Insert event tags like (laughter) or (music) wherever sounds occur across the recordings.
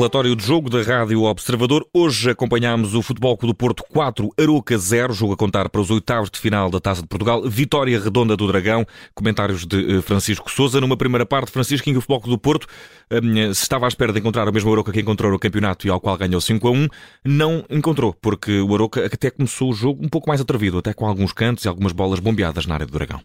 Relatório de jogo da Rádio Observador. Hoje acompanhamos o Futebol Clube do Porto 4, Aroca 0, jogo a contar para os oitavos de final da Taça de Portugal. Vitória redonda do Dragão. Comentários de eh, Francisco Souza. Numa primeira parte, Francisco, em que o Futebol Clube do Porto um, se estava à espera de encontrar o mesmo Aroca que encontrou no campeonato e ao qual ganhou 5 a 1, não encontrou, porque o Aroca até começou o jogo um pouco mais atrevido, até com alguns cantos e algumas bolas bombeadas na área do Dragão.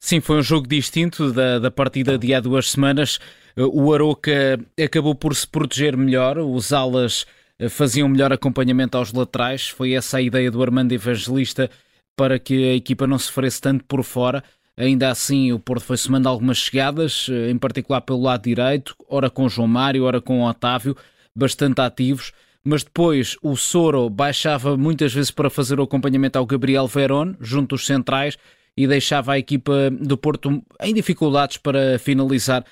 Sim, foi um jogo distinto da, da partida de há duas semanas. O Aroca acabou por se proteger melhor, os alas eh, faziam melhor acompanhamento aos laterais. Foi essa a ideia do Armando Evangelista para que a equipa não sofresse tanto por fora. Ainda assim, o Porto foi somando algumas chegadas, eh, em particular pelo lado direito, ora com João Mário, ora com Otávio, bastante ativos. Mas depois o Soro baixava muitas vezes para fazer o acompanhamento ao Gabriel Verón, junto dos centrais, e deixava a equipa do Porto em dificuldades para finalizar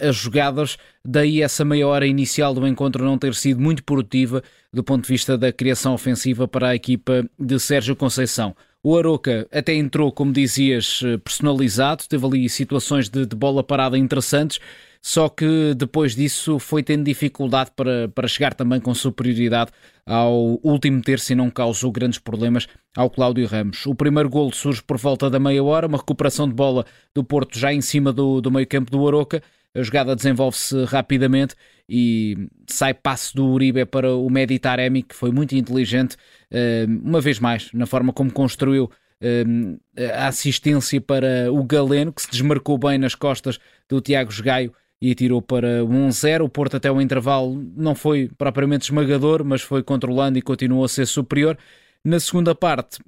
as jogadas. Daí essa meia hora inicial do encontro não ter sido muito produtiva do ponto de vista da criação ofensiva para a equipa de Sérgio Conceição. O Aroca até entrou, como dizias, eh, personalizado, teve ali situações de, de bola parada interessantes, só que depois disso foi tendo dificuldade para, para chegar também com superioridade ao último terço e não causou grandes problemas ao Cláudio Ramos. O primeiro golo surge por volta da meia hora, uma recuperação de bola do Porto já em cima do, do meio campo do Aroca, a jogada desenvolve-se rapidamente e sai passe do Uribe para o Medi Taremi, que foi muito inteligente, eh, uma vez mais, na forma como construiu eh, a assistência para o Galeno, que se desmarcou bem nas costas do Tiago Gaio e atirou para 1-0. O Porto até o intervalo não foi propriamente esmagador, mas foi controlando e continuou a ser superior. Na segunda parte,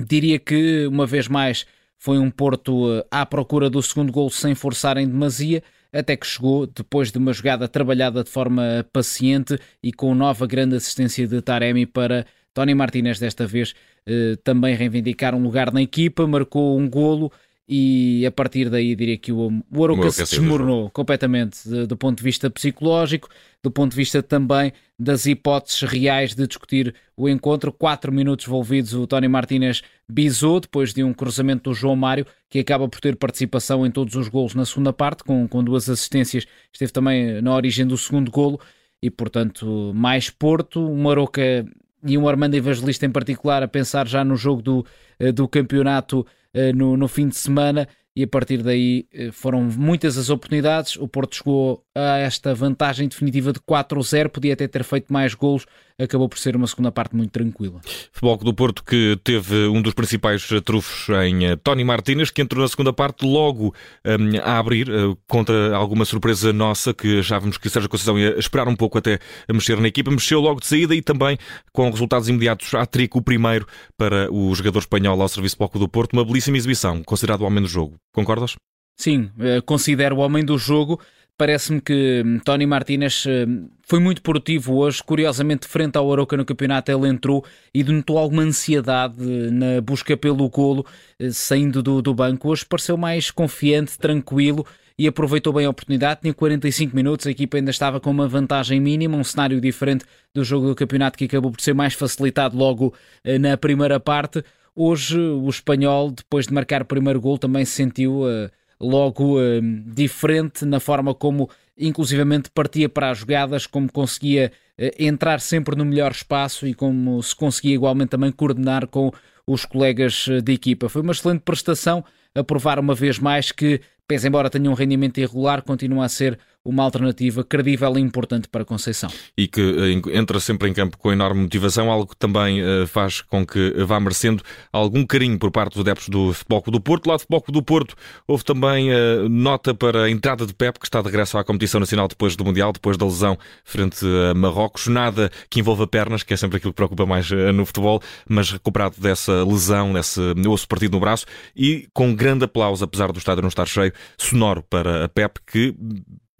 diria que, uma vez mais, foi um Porto eh, à procura do segundo gol sem forçar em demasia, até que chegou depois de uma jogada trabalhada de forma paciente e com nova grande assistência de Taremi para Tony Martinez, desta vez eh, também reivindicar um lugar na equipa, marcou um golo e a partir daí diria que o, o Aroca se desmoronou completamente de, do ponto de vista psicológico, do ponto de vista também das hipóteses reais de discutir o encontro. Quatro minutos envolvidos, o Tony Martínez bisou depois de um cruzamento do João Mário, que acaba por ter participação em todos os golos na segunda parte, com, com duas assistências, esteve também na origem do segundo golo, e portanto mais Porto, um Aroca e um Armando Evangelista em particular a pensar já no jogo do, eh, do campeonato no, no fim de semana e a partir daí eh, foram muitas as oportunidades. O Porto chegou a esta vantagem definitiva de 4-0, podia até ter feito mais golos, acabou por ser uma segunda parte muito tranquila. Futebol do Porto que teve um dos principais trufos em eh, Tony Martínez, que entrou na segunda parte logo um, a abrir, uh, contra alguma surpresa nossa, que achávamos que Sérgio Conceição ia esperar um pouco até a mexer na equipa, mexeu logo de saída e também com resultados imediatos a trico o primeiro para o jogador espanhol ao serviço do do Porto, uma belíssima exibição, considerado o homem do jogo. Concordas? Sim, considero o homem do jogo Parece-me que hum, Tony Martínez hum, foi muito produtivo hoje. Curiosamente, frente ao Aroca no campeonato, ele entrou e denotou alguma ansiedade na busca pelo golo, saindo do, do banco. Hoje pareceu mais confiante, tranquilo e aproveitou bem a oportunidade. Tinha 45 minutos, a equipa ainda estava com uma vantagem mínima, um cenário diferente do jogo do campeonato que acabou por ser mais facilitado logo na primeira parte. Hoje, o espanhol, depois de marcar o primeiro gol, também se sentiu. Uh, logo uh, diferente na forma como, inclusivamente, partia para as jogadas, como conseguia uh, entrar sempre no melhor espaço e como se conseguia igualmente também coordenar com os colegas eh, de equipa. Foi uma excelente prestação a provar uma vez mais que, pese embora tenha um rendimento irregular, continua a ser uma alternativa credível e importante para Conceição. E que eh, entra sempre em campo com enorme motivação, algo que também uh, faz com que vá merecendo algum carinho por parte dos adeptos do Futebol do Porto. Lá do Futebol do Porto houve também uh, nota para a entrada de Pep, que está de regresso à competição nacional depois do Mundial, depois da lesão frente a Marrocos. Nada que envolva pernas, que é sempre aquilo que preocupa mais no futebol, mas recuperado dessa lesão, desse osso partido no braço e com grande aplauso, apesar do estádio não estar cheio, sonoro para a Pep, que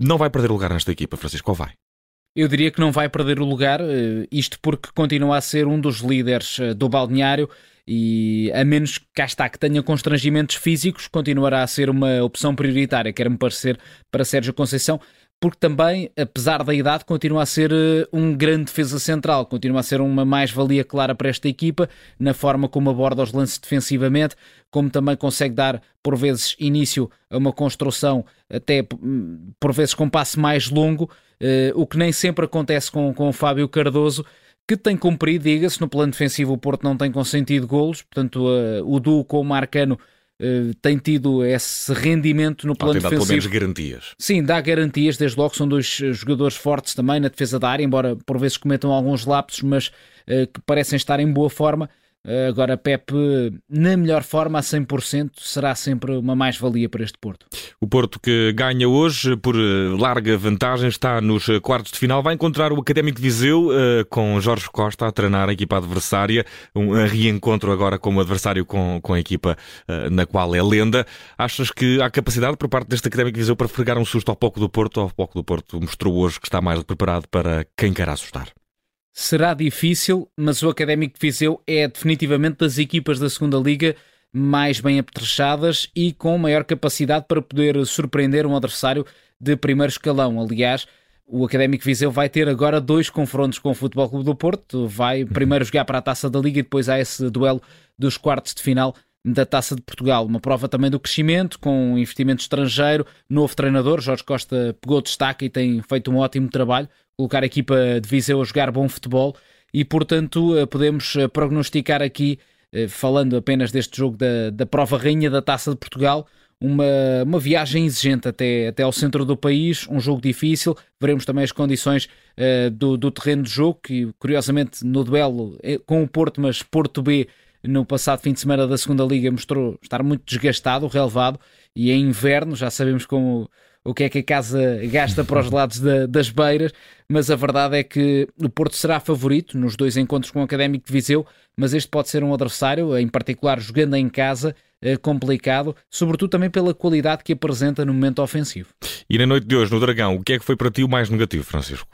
não vai perder lugar nesta equipa, Francisco, ou vai? Eu diria que não vai perder o lugar, eh, isto porque continua a ser um dos líderes eh, do balneário e a menos que cá está que tenha constrangimentos físicos, continuará a ser uma opção prioritária, quer-me parecer, para Sérgio Conceição. Porque também, apesar da idade, continua a ser uh, um grande defesa central, continua a ser uma mais-valia clara para esta equipa, na forma como aborda os lances defensivamente, como também consegue dar, por vezes, início a uma construção, até hum, por vezes com passe mais longo, uh, o que nem sempre acontece com, com o Fábio Cardoso, que tem cumprido, diga-se, no plano defensivo o Porto não tem consentido golos, portanto uh, o duo com o Marcano uh, tem tido esse rendimento no plano defensivo. pelo menos garantias. Sim, dá garantias, desde logo são dois eh, jogadores fortes também na defesa da área, embora por vezes cometam alguns lapsos, mas uh, que parecem estar em boa forma. Eh, agora, Pep, na melhor forma, a 100%, será sempre uma mais-valia para este Porto. O Porto que ganha hoje por eh, larga vantagem está nos eh, quartos de final. Vai encontrar o Académico de Viseu com Jorge Costa a treinar a equipa adversária. Um reencontro agora com o adversário com, com a equipa na qual é lenda. Achas que há capacidade por parte deste Académico de Viseu para fregar um susto ao pouco do Porto? Ao pouco do Porto mostrou hoje que está mais preparado para quem quer assustar. Será difícil, mas o Académico de Viseu é definitivamente das equipas da segunda Liga mais bem apetrechadas e com maior capacidade para poder surpreender um adversário de primeiro escalão. Aliás, o Académico Viseu vai ter agora dois confrontos com o Futebol Clube do Porto. Vai primeiro jogar para a Taça da Liga e depois há esse duelo dos quartos de final da Taça de Portugal. Uma prova também do crescimento, com investimento estrangeiro, novo treinador. Jorge Costa pegou destaque e tem feito um ótimo trabalho colocar a equipa de Viseu a jogar bom futebol e, portanto, eh, podemos eh, prognosticar aqui, eh, falando apenas deste jogo da, da prova rainha da Taça de Portugal, uma, uma viagem exigente até, até ao centro do país, um jogo difícil. Veremos também as condições uh, do, do terreno de jogo, que curiosamente no duelo com o Porto, mas Porto B no passado fim de semana da segunda Liga mostrou estar muito desgastado, relevado, e é inverno, já sabemos como o que é que a casa gasta para os (laughs) lados da, das beiras, mas a verdade é que o Porto será favorito nos dois encontros com o Académico de Viseu, mas este pode ser um adversário, em particular jogando em casa, eh, complicado, sobretudo também pela qualidade que apresenta no momento ofensivo. E na noite de hoje, no Dragão, o que é que foi para ti o mais negativo, Francisco?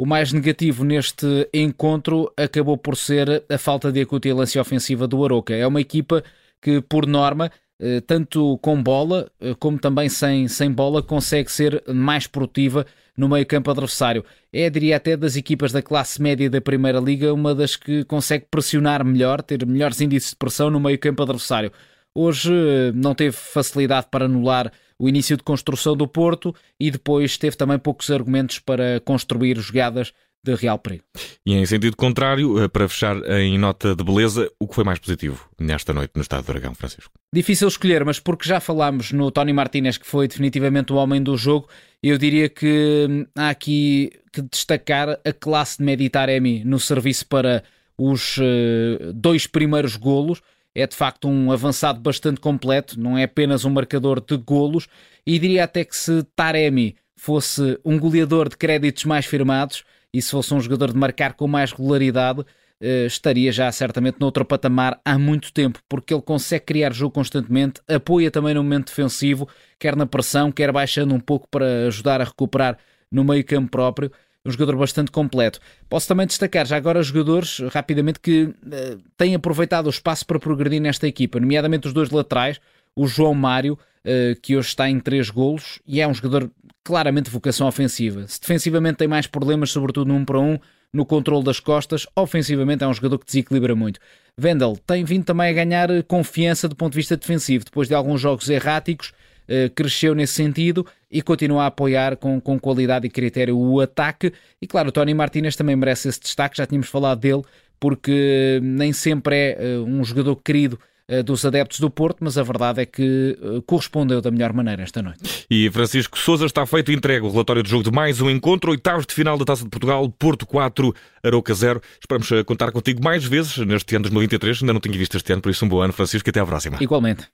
O mais negativo neste encontro acabou por ser a falta de acutilância ofensiva do Aroca. É uma equipa que, por norma, tanto com bola eh, como também sem, sem bola, consegue ser mais produtiva no meio campo adversário. É, diria até, das equipas da classe média da Primeira Liga, uma das que consegue pressionar melhor, ter melhores índices de pressão no meio campo adversário. Hoje eh, não teve facilidade para anular o início de construção do Porto e depois teve também poucos argumentos para construir jogadas de real perigo. E em sentido contrário, eh, para fechar em nota de beleza, o que foi mais positivo nesta noite no Estado do Dragão, Francisco? Difícil escolher, mas porque já falámos no Tony Martinez, que foi definitivamente o homem do jogo, eu diria que hum, há aqui que destacar a classe de Meditaremi no serviço para os uh, dois primeiros golos. É de facto um avançado bastante completo, não é apenas um marcador de golos, e diria até que se Taremi fosse um goleador de créditos mais firmados, e se fosse um jogador de marcar com mais regularidade, Uh, estaria já certamente noutro patamar há muito tempo, porque ele consegue criar jogo constantemente, apoia também no momento defensivo, quer na pressão, quer baixando um pouco para ajudar a recuperar no meio campo próprio. Um jogador bastante completo. Posso também destacar já agora jogadores, rapidamente, que uh, têm aproveitado o espaço para progredir nesta equipa, nomeadamente os dois laterais, o João Mário, uh, que hoje está em três golos e é um jogador claramente vocação ofensiva. Se defensivamente tem mais problemas, sobretudo no 1 para 1, no controle das costas, ofensivamente é um jogador que desequilibra muito. Vendel tem vindo também a ganhar confiança do ponto de vista defensivo, depois de alguns jogos erráticos, eh, cresceu nesse sentido e continua a apoiar com, com qualidade e critério o ataque. E claro, o Tony Martinez também merece esse destaque, já tínhamos falado dele, porque nem sempre é eh, um jogador querido eh, dos adeptos do Porto, mas a verdade é que eh, correspondeu da melhor maneira esta noite. E Francisco Souza está feito entregue o relatório de jogo de mais um encontro, oitavos de final da Taça de Portugal, Porto 4, Aroca 0. Esperamos eh, contar contigo mais vezes neste ano de 2023. Ainda não tinha visto este ano, por isso um bom ano, Francisco, e até à próxima. Igualmente.